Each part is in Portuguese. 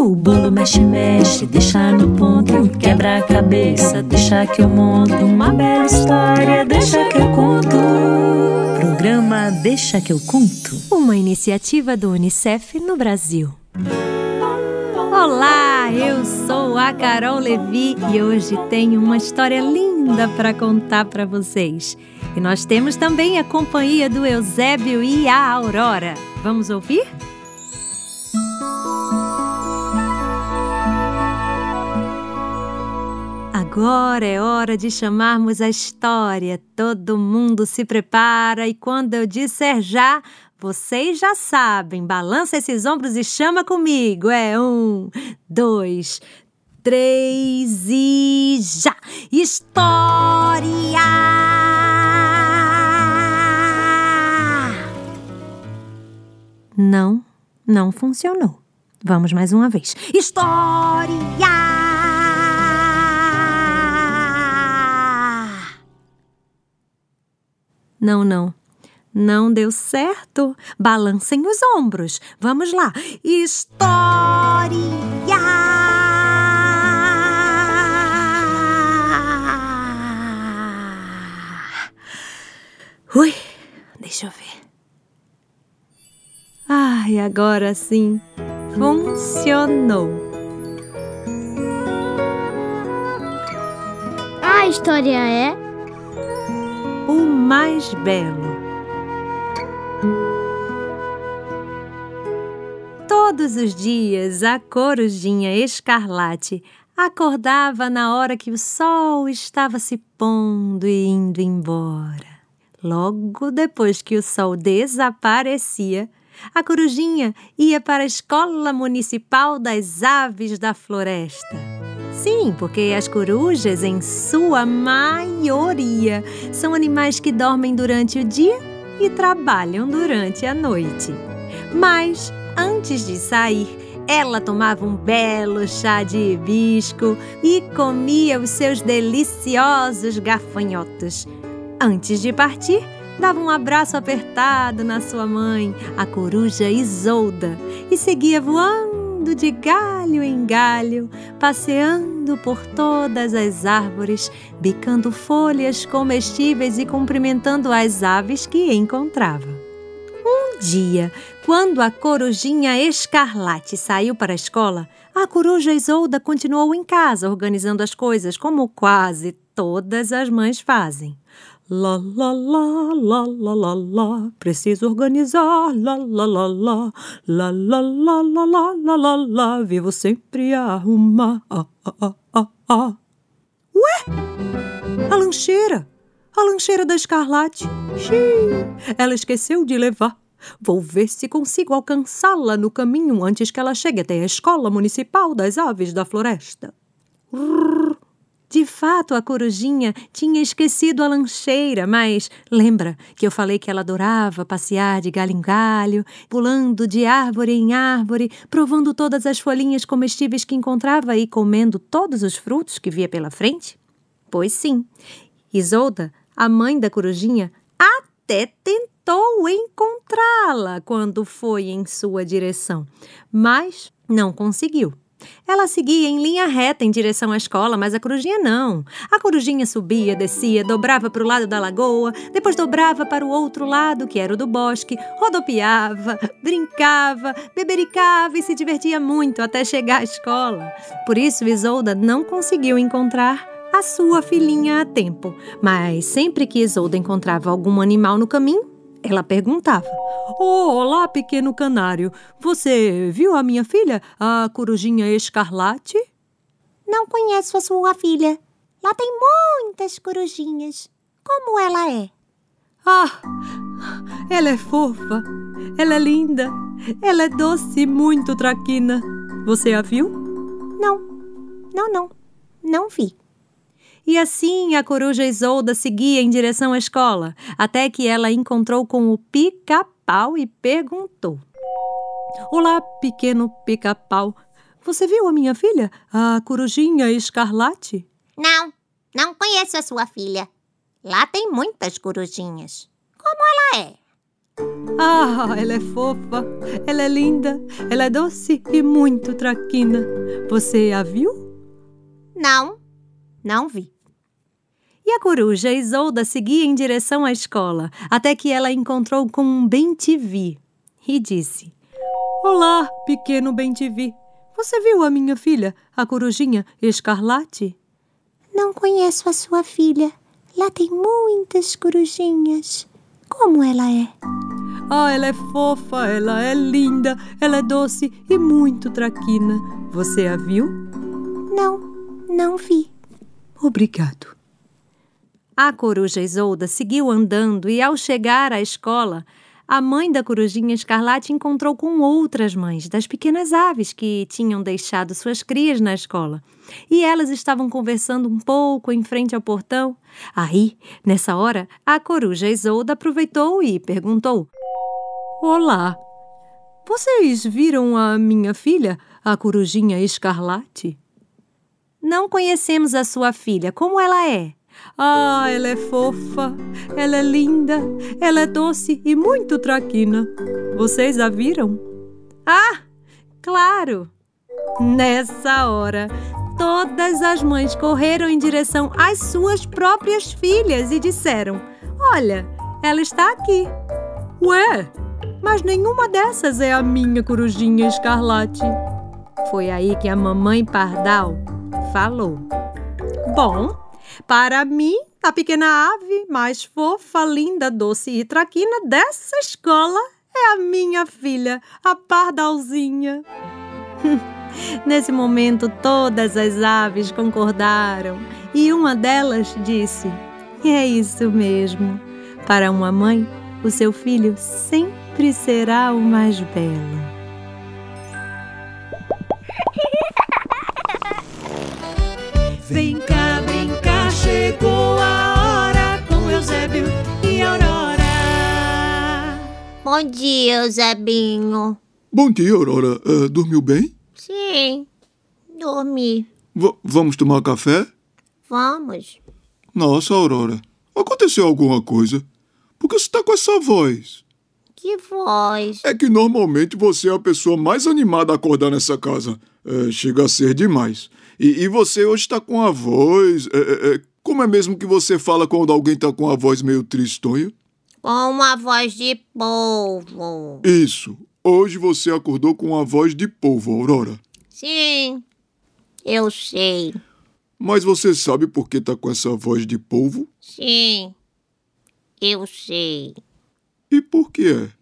O bolo mexe, mexe, deixa no ponto. Quebra a cabeça, deixa que eu monto. Uma bela história, deixa que eu conto. Programa Deixa que eu conto. Uma iniciativa do Unicef no Brasil. Olá, eu sou a Carol Levi e hoje tenho uma história linda para contar para vocês. E nós temos também a companhia do Eusébio e a Aurora. Vamos ouvir? Agora é hora de chamarmos a história. Todo mundo se prepara e quando eu disser já, vocês já sabem. Balança esses ombros e chama comigo. É um, dois, três e já! História! Não, não funcionou. Vamos mais uma vez. História! Não, não. Não deu certo. Balancem os ombros. Vamos lá. História! Ui, deixa eu ver. Ai, agora sim. Funcionou. A história é mais belo. Todos os dias a corujinha escarlate acordava na hora que o sol estava se pondo e indo embora. Logo depois que o sol desaparecia, a corujinha ia para a Escola Municipal das Aves da Floresta. Sim, porque as corujas, em sua maioria, são animais que dormem durante o dia e trabalham durante a noite. Mas, antes de sair, ela tomava um belo chá de hibisco e comia os seus deliciosos gafanhotos. Antes de partir, dava um abraço apertado na sua mãe, a coruja Isolda, e seguia voando de galho em galho, passeando por todas as árvores, bicando folhas comestíveis e cumprimentando as aves que encontrava. Um dia, quando a corujinha escarlate saiu para a escola, a coruja Isolda continuou em casa organizando as coisas como quase todas as mães fazem. Lá, lá, lá, lá, lá, lá, lá, preciso organizar, lá, lá, lá, lá, lá, lá, lá, lá, lá, lá, lá, lá, vivo sempre a arrumar, ah, ah, ah, ah, ah. Ué? A lancheira, a lancheira da Escarlate. Xiii, ela esqueceu de levar. Vou ver se consigo alcançá-la no caminho antes que ela chegue até a Escola Municipal das Aves da Floresta. Rrr. De fato, a corujinha tinha esquecido a lancheira, mas lembra que eu falei que ela adorava passear de galho em galho, pulando de árvore em árvore, provando todas as folhinhas comestíveis que encontrava e comendo todos os frutos que via pela frente? Pois sim. Isolda, a mãe da corujinha, até tentou encontrá-la quando foi em sua direção, mas não conseguiu. Ela seguia em linha reta em direção à escola, mas a corujinha não. A corujinha subia, descia, dobrava para o lado da lagoa, depois dobrava para o outro lado, que era o do bosque, rodopiava, brincava, bebericava e se divertia muito até chegar à escola. Por isso, Isolda não conseguiu encontrar a sua filhinha a tempo. Mas sempre que Isolda encontrava algum animal no caminho, ela perguntava: oh, Olá, pequeno canário. Você viu a minha filha, a corujinha escarlate? Não conheço a sua filha. Lá tem muitas corujinhas. Como ela é? Ah, ela é fofa. Ela é linda. Ela é doce e muito traquina. Você a viu? Não, não, não. Não vi. E assim a coruja Isolda seguia em direção à escola, até que ela encontrou com o pica-pau e perguntou: Olá, pequeno pica-pau. Você viu a minha filha, a corujinha escarlate? Não, não conheço a sua filha. Lá tem muitas corujinhas. Como ela é? Ah, ela é fofa, ela é linda, ela é doce e muito traquina. Você a viu? Não, não vi. E a coruja Isolda seguia em direção à escola, até que ela encontrou com um bem-te-vi e disse: Olá, pequeno bem-te-vi. Você viu a minha filha, a corujinha escarlate? Não conheço a sua filha. Lá tem muitas corujinhas. Como ela é? Ah, ela é fofa, ela é linda, ela é doce e muito traquina. Você a viu? Não, não vi. Obrigado. A coruja Isolda seguiu andando e, ao chegar à escola, a mãe da corujinha escarlate encontrou com outras mães das pequenas aves que tinham deixado suas crias na escola. E elas estavam conversando um pouco em frente ao portão. Aí, nessa hora, a coruja Isolda aproveitou e perguntou: Olá, vocês viram a minha filha, a corujinha escarlate? Não conhecemos a sua filha. Como ela é? Ah, ela é fofa, ela é linda, ela é doce e muito traquina. Vocês a viram? Ah, claro! Nessa hora, todas as mães correram em direção às suas próprias filhas e disseram: Olha, ela está aqui. Ué, mas nenhuma dessas é a minha corujinha escarlate. Foi aí que a mamãe Pardal falou: Bom, para mim, a pequena ave mais fofa, linda, doce e traquina dessa escola é a minha filha, a pardalzinha. Nesse momento, todas as aves concordaram e uma delas disse: É isso mesmo. Para uma mãe, o seu filho sempre será o mais belo. Bom dia, Eusebinho. Bom dia, Aurora. Eh, dormiu bem? Sim, dormi. V- vamos tomar café? Vamos. Nossa, Aurora. Aconteceu alguma coisa? Por que você está com essa voz? Que voz. É que normalmente você é a pessoa mais animada a acordar nessa casa. É, chega a ser demais. E, e você hoje está com a voz. é, é, como é mesmo que você fala quando alguém está com a voz meio tristonha? Com uma voz de polvo. Isso. Hoje você acordou com a voz de polvo, Aurora. Sim, eu sei. Mas você sabe por que está com essa voz de polvo? Sim, eu sei. E por que é?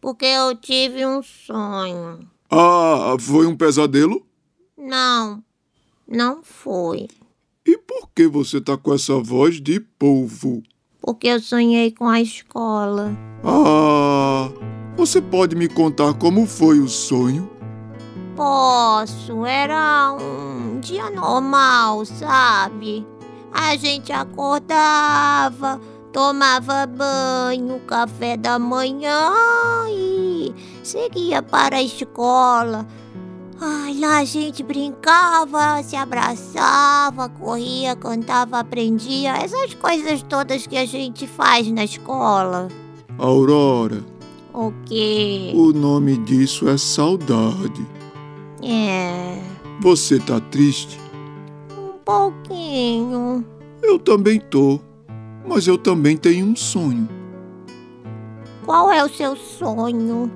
Porque eu tive um sonho. Ah, foi um pesadelo? Não, não foi. E por que você tá com essa voz de polvo? Porque eu sonhei com a escola. Ah, você pode me contar como foi o sonho? Posso, era um dia normal, sabe? A gente acordava, tomava banho, café da manhã e seguia para a escola. Ai, lá a gente brincava, se abraçava, corria, cantava, aprendia, essas coisas todas que a gente faz na escola. Aurora, O quê? o nome disso é saudade. É, Você tá triste? um pouquinho. Eu também tô. Mas eu também tenho um sonho. Qual é o seu sonho?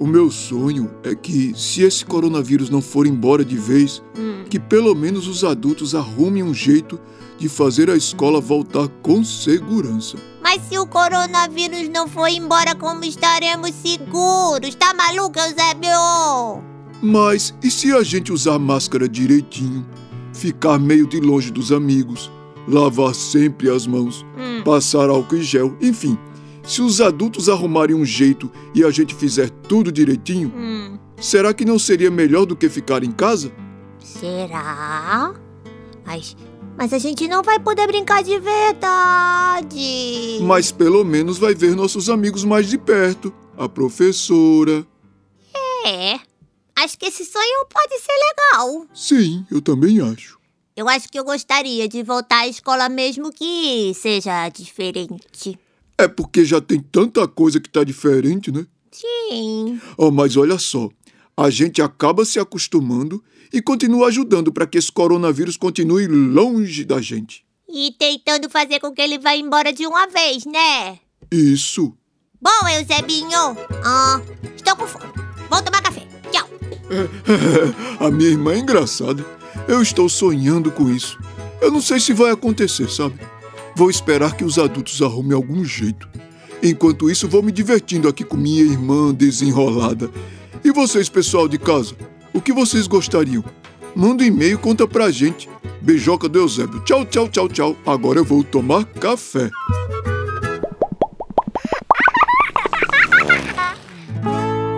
O meu sonho é que, se esse coronavírus não for embora de vez, que pelo menos os adultos arrumem um jeito de fazer a escola voltar com segurança. Mas se o coronavírus não for embora, como estaremos seguros? Tá maluco, Eusébio? Mas e se a gente usar máscara direitinho, ficar meio de longe dos amigos, lavar sempre as mãos, Hum. passar álcool em gel, enfim, se os adultos arrumarem um jeito e a gente fizer tudo direitinho, Hum. será que não seria melhor do que ficar em casa? Será? Mas, mas a gente não vai poder brincar de verdade. Mas pelo menos vai ver nossos amigos mais de perto, a professora. É. Acho que esse sonho pode ser legal. Sim, eu também acho. Eu acho que eu gostaria de voltar à escola mesmo que seja diferente. É porque já tem tanta coisa que tá diferente, né? Sim. Oh, mas olha só, a gente acaba se acostumando e continua ajudando para que esse coronavírus continue longe da gente. E tentando fazer com que ele vá embora de uma vez, né? Isso. Bom, Eusebinho. Ah, estou com fome. Vou tomar café. Tchau. a minha irmã é engraçada. Eu estou sonhando com isso. Eu não sei se vai acontecer, sabe? Vou esperar que os adultos arrumem algum jeito. Enquanto isso, vou me divertindo aqui com minha irmã desenrolada. E vocês, pessoal de casa, o que vocês gostariam? Manda um e-mail conta pra gente. Beijoca do Eusébio. Tchau, tchau, tchau, tchau. Agora eu vou tomar café.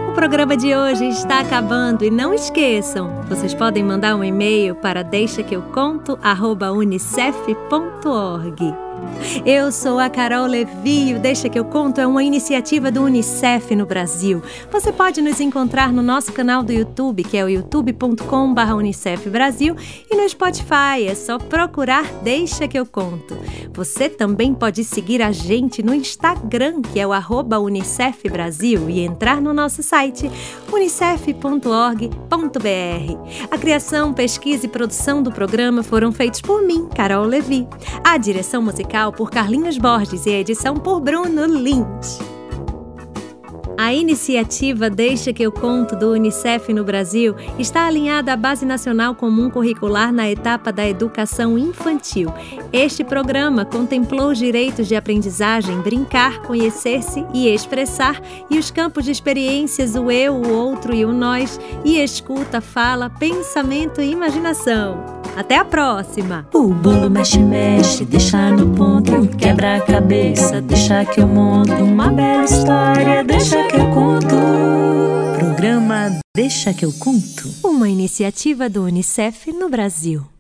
O programa de hoje está acabando e não esqueçam, vocês podem mandar um e-mail para deixa que eu conto@unicef.org. Eu sou a Carol Levi. O Deixa que eu conto é uma iniciativa do UNICEF no Brasil. Você pode nos encontrar no nosso canal do YouTube, que é o youtube.com/unicef Brasil, e no Spotify. É só procurar Deixa que eu conto. Você também pode seguir a gente no Instagram, que é o arroba Unicef Brasil, e entrar no nosso site unicef.org.br. A criação, pesquisa e produção do programa foram feitos por mim, Carol Levi. A direção musical por Carlinhos Borges e a edição por Bruno Lins. A iniciativa Deixa que eu conto do Unicef no Brasil está alinhada à Base Nacional Comum Curricular na etapa da educação infantil. Este programa contemplou os direitos de aprendizagem, brincar, conhecer-se e expressar, e os campos de experiências o eu, o outro e o nós, e escuta, fala, pensamento e imaginação. Até a próxima! O bolo mexe, mexe, deixa no ponto, quebra a cabeça, deixa que eu monto uma bela história, deixa que eu conto. Programa Deixa que eu conto. Uma iniciativa do Unicef no Brasil.